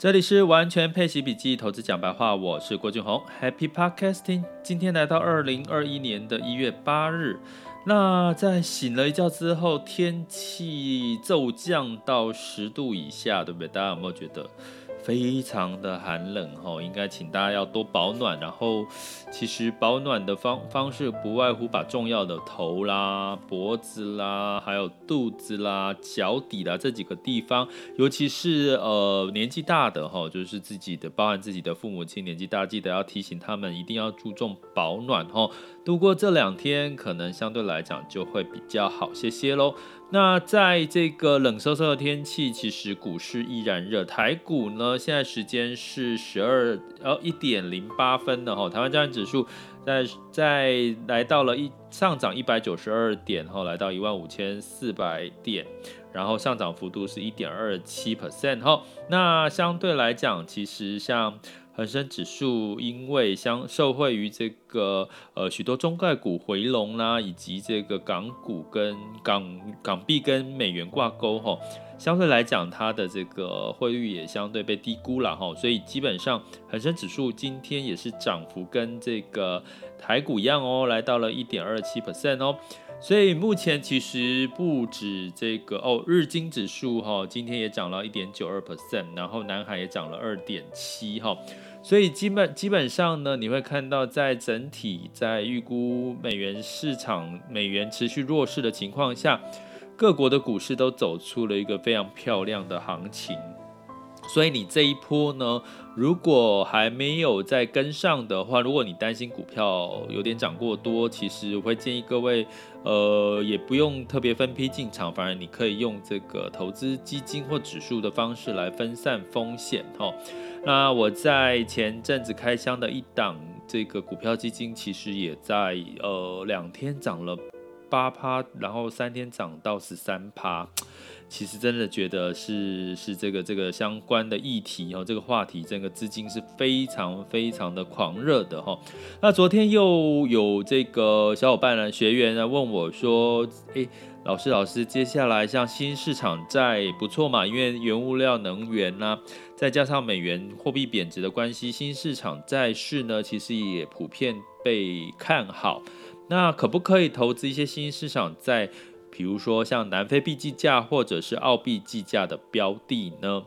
这里是完全配奇笔记投资讲白话，我是郭俊宏，Happy Podcasting。今天来到二零二一年的一月八日，那在醒了一觉之后，天气骤降到十度以下，对不对？大家有没有觉得？非常的寒冷吼，应该请大家要多保暖。然后，其实保暖的方方式不外乎把重要的头啦、脖子啦、还有肚子啦、脚底啦这几个地方，尤其是呃年纪大的哈，就是自己的，包含自己的父母亲年纪大，记得要提醒他们一定要注重保暖哦。度过这两天，可能相对来讲就会比较好些些喽。那在这个冷飕飕的天气，其实股市依然热。台股呢，现在时间是十二呃一点零八分的哈。台湾加权指数在在来到了一上涨一百九十二点哈，来到一万五千四百点，然后上涨幅度是一点二七 percent 哈。那相对来讲，其实像。恒生指数因为相受惠于这个呃许多中概股回笼啦，以及这个港股跟港港币跟美元挂钩哈，相对来讲它的这个汇率也相对被低估了哈，所以基本上恒生指数今天也是涨幅跟这个台股一样哦，来到了一点二七 percent 哦。所以目前其实不止这个哦，日经指数哈今天也涨了一点九二 percent，然后南海也涨了二点七哈。所以基本基本上呢，你会看到在整体在预估美元市场美元持续弱势的情况下，各国的股市都走出了一个非常漂亮的行情。所以你这一波呢，如果还没有再跟上的话，如果你担心股票有点涨过多，其实我会建议各位，呃，也不用特别分批进场，反而你可以用这个投资基金或指数的方式来分散风险哈。那我在前阵子开箱的一档这个股票基金，其实也在呃两天涨了八趴，然后三天涨到十三趴。其实真的觉得是是这个这个相关的议题哦，这个话题，整个资金是非常非常的狂热的哈。那昨天又有这个小伙伴呢，学员呢问我说：“诶，老师老师，接下来像新市场债不错嘛？因为原物料、能源呢，再加上美元货币贬值的关系，新市场债市呢其实也普遍被看好。那可不可以投资一些新兴市场在？”比如说像南非币计价或者是澳币计价的标的呢？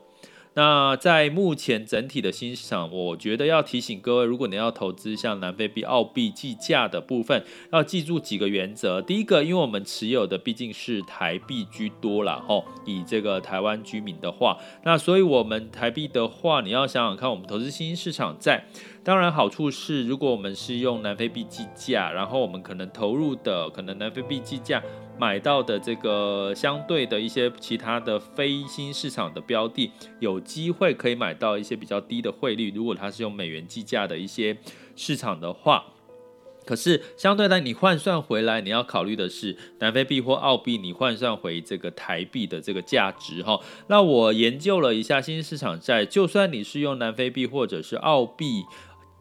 那在目前整体的新市场，我觉得要提醒各位，如果你要投资像南非币、澳币计价的部分，要记住几个原则。第一个，因为我们持有的毕竟是台币居多啦，吼，以这个台湾居民的话，那所以我们台币的话，你要想想看，我们投资新兴市场在，当然好处是，如果我们是用南非币计价，然后我们可能投入的可能南非币计价。买到的这个相对的一些其他的非新市场的标的，有机会可以买到一些比较低的汇率。如果它是用美元计价的一些市场的话，可是相对来你换算回来，你要考虑的是南非币或澳币，你换算回这个台币的这个价值哈。那我研究了一下新市场债，就算你是用南非币或者是澳币。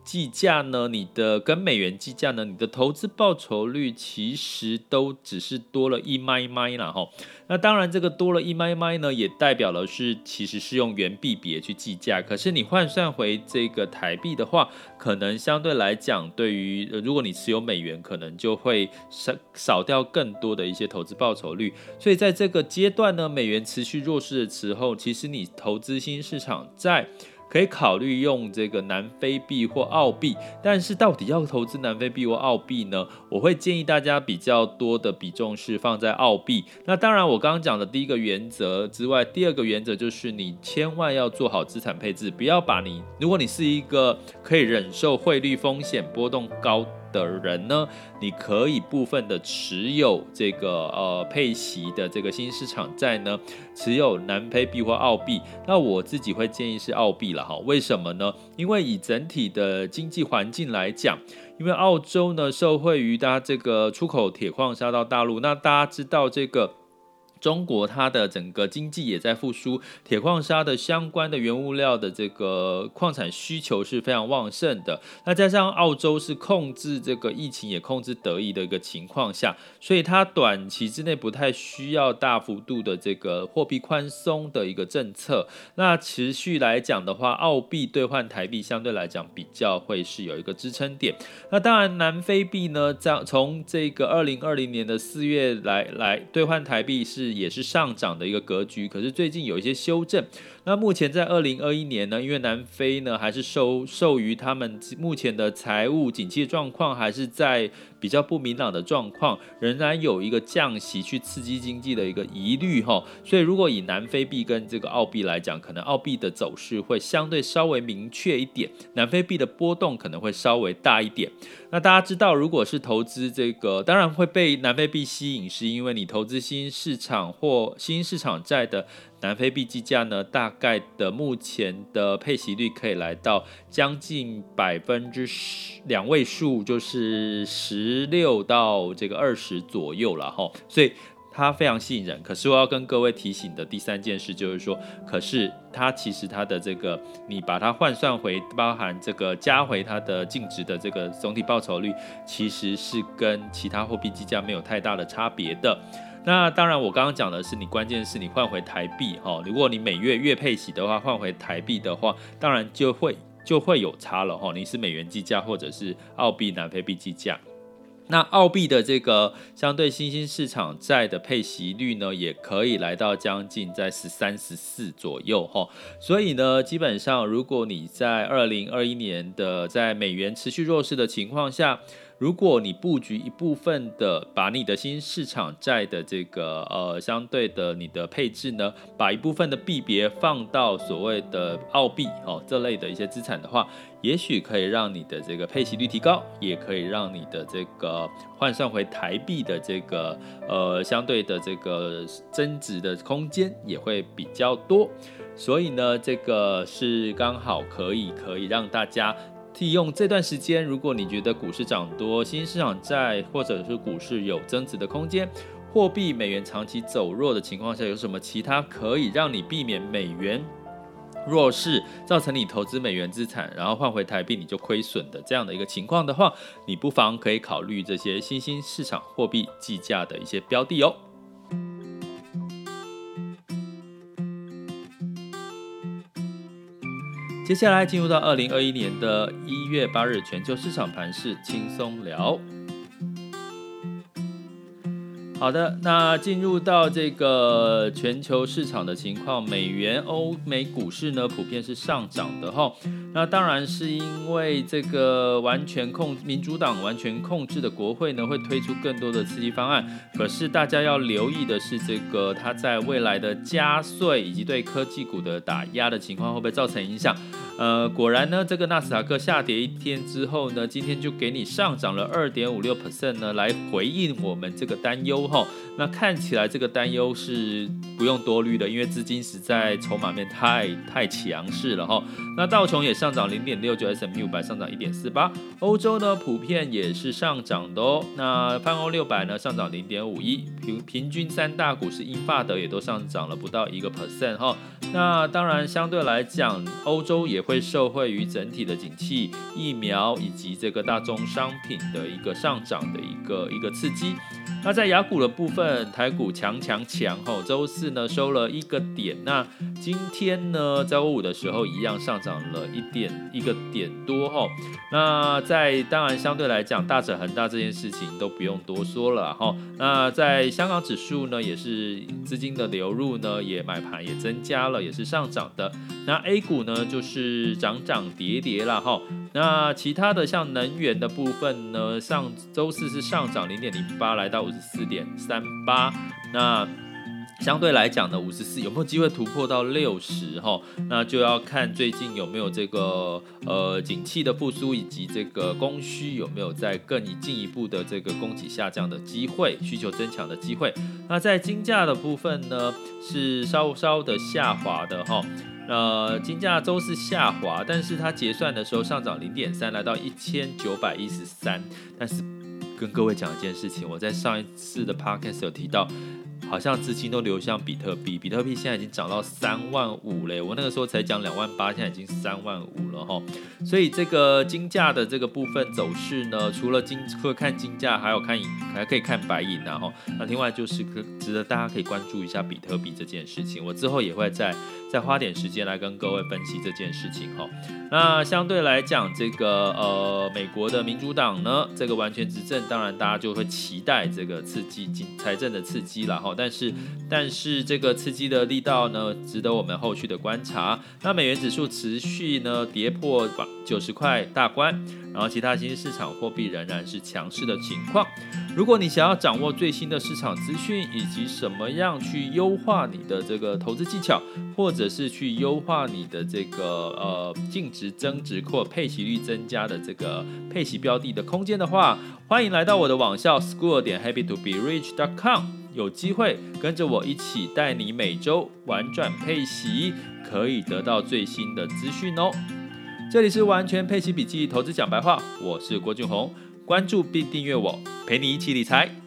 计价呢？你的跟美元计价呢？你的投资报酬率其实都只是多了一麦麦啦哈。那当然，这个多了一麦麦呢，也代表了是其实是用元币别去计价。可是你换算回这个台币的话，可能相对来讲，对于如果你持有美元，可能就会少少掉更多的一些投资报酬率。所以在这个阶段呢，美元持续弱势的时候，其实你投资新市场在。可以考虑用这个南非币或澳币，但是到底要投资南非币或澳币呢？我会建议大家比较多的比重是放在澳币。那当然，我刚刚讲的第一个原则之外，第二个原则就是你千万要做好资产配置，不要把你，如果你是一个可以忍受汇率风险波动高的人呢，你可以部分的持有这个呃配息的这个新市场债呢，持有南非币或澳币。那我自己会建议是澳币了哈，为什么呢？因为以整体的经济环境来讲，因为澳洲呢受惠于它这个出口铁矿砂到大陆，那大家知道这个。中国它的整个经济也在复苏，铁矿砂的相关的原物料的这个矿产需求是非常旺盛的。那加上澳洲是控制这个疫情也控制得宜的一个情况下，所以它短期之内不太需要大幅度的这个货币宽松的一个政策。那持续来讲的话，澳币兑换台币相对来讲比较会是有一个支撑点。那当然，南非币呢，在从这个二零二零年的四月来来兑换台币是。也是上涨的一个格局，可是最近有一些修正。那目前在二零二一年呢，因为南非呢还是受受于他们目前的财务景气状况还是在比较不明朗的状况，仍然有一个降息去刺激经济的一个疑虑哈。所以如果以南非币跟这个澳币来讲，可能澳币的走势会相对稍微明确一点，南非币的波动可能会稍微大一点。那大家知道，如果是投资这个，当然会被南非币吸引，是因为你投资新市场或新市场债的。南非币计价呢，大概的目前的配息率可以来到将近百分之十两位数，就是十六到这个二十左右了哈，所以它非常吸引人。可是我要跟各位提醒的第三件事就是说，可是它其实它的这个你把它换算回，包含这个加回它的净值的这个总体报酬率，其实是跟其他货币计价没有太大的差别的。那当然，我刚刚讲的是你关键是你换回台币哈，如果你每月月配息的话，换回台币的话，当然就会就会有差了哈。你是美元计价或者是澳币、南非币计价，那澳币的这个相对新兴市场债的配息率呢，也可以来到将近在十三、十四左右哈。所以呢，基本上如果你在二零二一年的在美元持续弱势的情况下，如果你布局一部分的，把你的新市场债的这个呃相对的你的配置呢，把一部分的币别放到所谓的澳币哦这类的一些资产的话，也许可以让你的这个配息率提高，也可以让你的这个换算回台币的这个呃相对的这个增值的空间也会比较多。所以呢，这个是刚好可以可以让大家。利用这段时间，如果你觉得股市涨多，新兴市场债或者是股市有增值的空间，货币美元长期走弱的情况下，有什么其他可以让你避免美元弱势，造成你投资美元资产，然后换回台币你就亏损的这样的一个情况的话，你不妨可以考虑这些新兴市场货币计价的一些标的哦。接下来进入到二零二一年的一月八日，全球市场盘势轻松聊。好的，那进入到这个全球市场的情况，美元、欧美股市呢普遍是上涨的哈。那当然是因为这个完全控民主党完全控制的国会呢会推出更多的刺激方案，可是大家要留意的是，这个它在未来的加税以及对科技股的打压的情况会不会造成影响？呃，果然呢，这个纳斯达克下跌一天之后呢，今天就给你上涨了二点五六 percent 呢，来回应我们这个担忧哈。那看起来这个担忧是不用多虑的，因为资金实在筹码面太太强势了哈。那道琼也上涨零点六九，S&P 五百上涨一点四八，欧洲呢普遍也是上涨的哦。那泛欧六百呢上涨零点五一，平平均三大股市英法德也都上涨了不到一个 percent 哈。那当然相对来讲，欧洲也会受惠于整体的景气、疫苗以及这个大宗商品的一个上涨的一个一个刺激。那在雅股的部分，台股强强强吼，周四呢收了一个点，那今天呢周五的时候一样上涨了一点一个点多吼。那在当然相对来讲，大者恒大这件事情都不用多说了哈。那在香港指数呢，也是资金的流入呢，也买盘也增加了，也是上涨的。那 A 股呢，就是涨涨跌跌了哈。那其他的像能源的部分呢，上周四是上涨零点零八，来到五十四点三八。那相对来讲呢，五十四有没有机会突破到六十哈？那就要看最近有没有这个呃景气的复苏，以及这个供需有没有再更进一步的这个供给下降的机会，需求增强的机会。那在金价的部分呢，是稍稍的下滑的哈。呃，金价周四下滑，但是它结算的时候上涨零点三，来到一千九百一十三。但是跟各位讲一件事情，我在上一次的 podcast 有提到，好像资金都流向比特币，比特币现在已经涨到三万五嘞，我那个时候才讲两万八，现在已经三万五了哈。所以这个金价的这个部分走势呢，除了金，除了看金价，还有看银，还可以看白银然后，那另外就是可值得大家可以关注一下比特币这件事情，我之后也会再再花点时间来跟各位分析这件事情哈。那相对来讲，这个呃美国的民主党呢，这个完全执政，当然大家就会期待这个刺激经财政的刺激了哈。但是但是这个刺激的力道呢，值得我们后续的观察。那美元指数持续呢跌破九十块大关，然后其他新兴市场货币仍然是强势的情况。如果你想要掌握最新的市场资讯，以及什么样去优化你的这个投资技巧，或者是去优化你的这个呃净值增值或配息率增加的这个配息标的的空间的话，欢迎来到我的网校 school 点 happy to be rich dot com，有机会跟着我一起带你每周玩转配息，可以得到最新的资讯哦。这里是完全配息笔记投资讲白话，我是郭俊宏，关注并订阅我，陪你一起理财。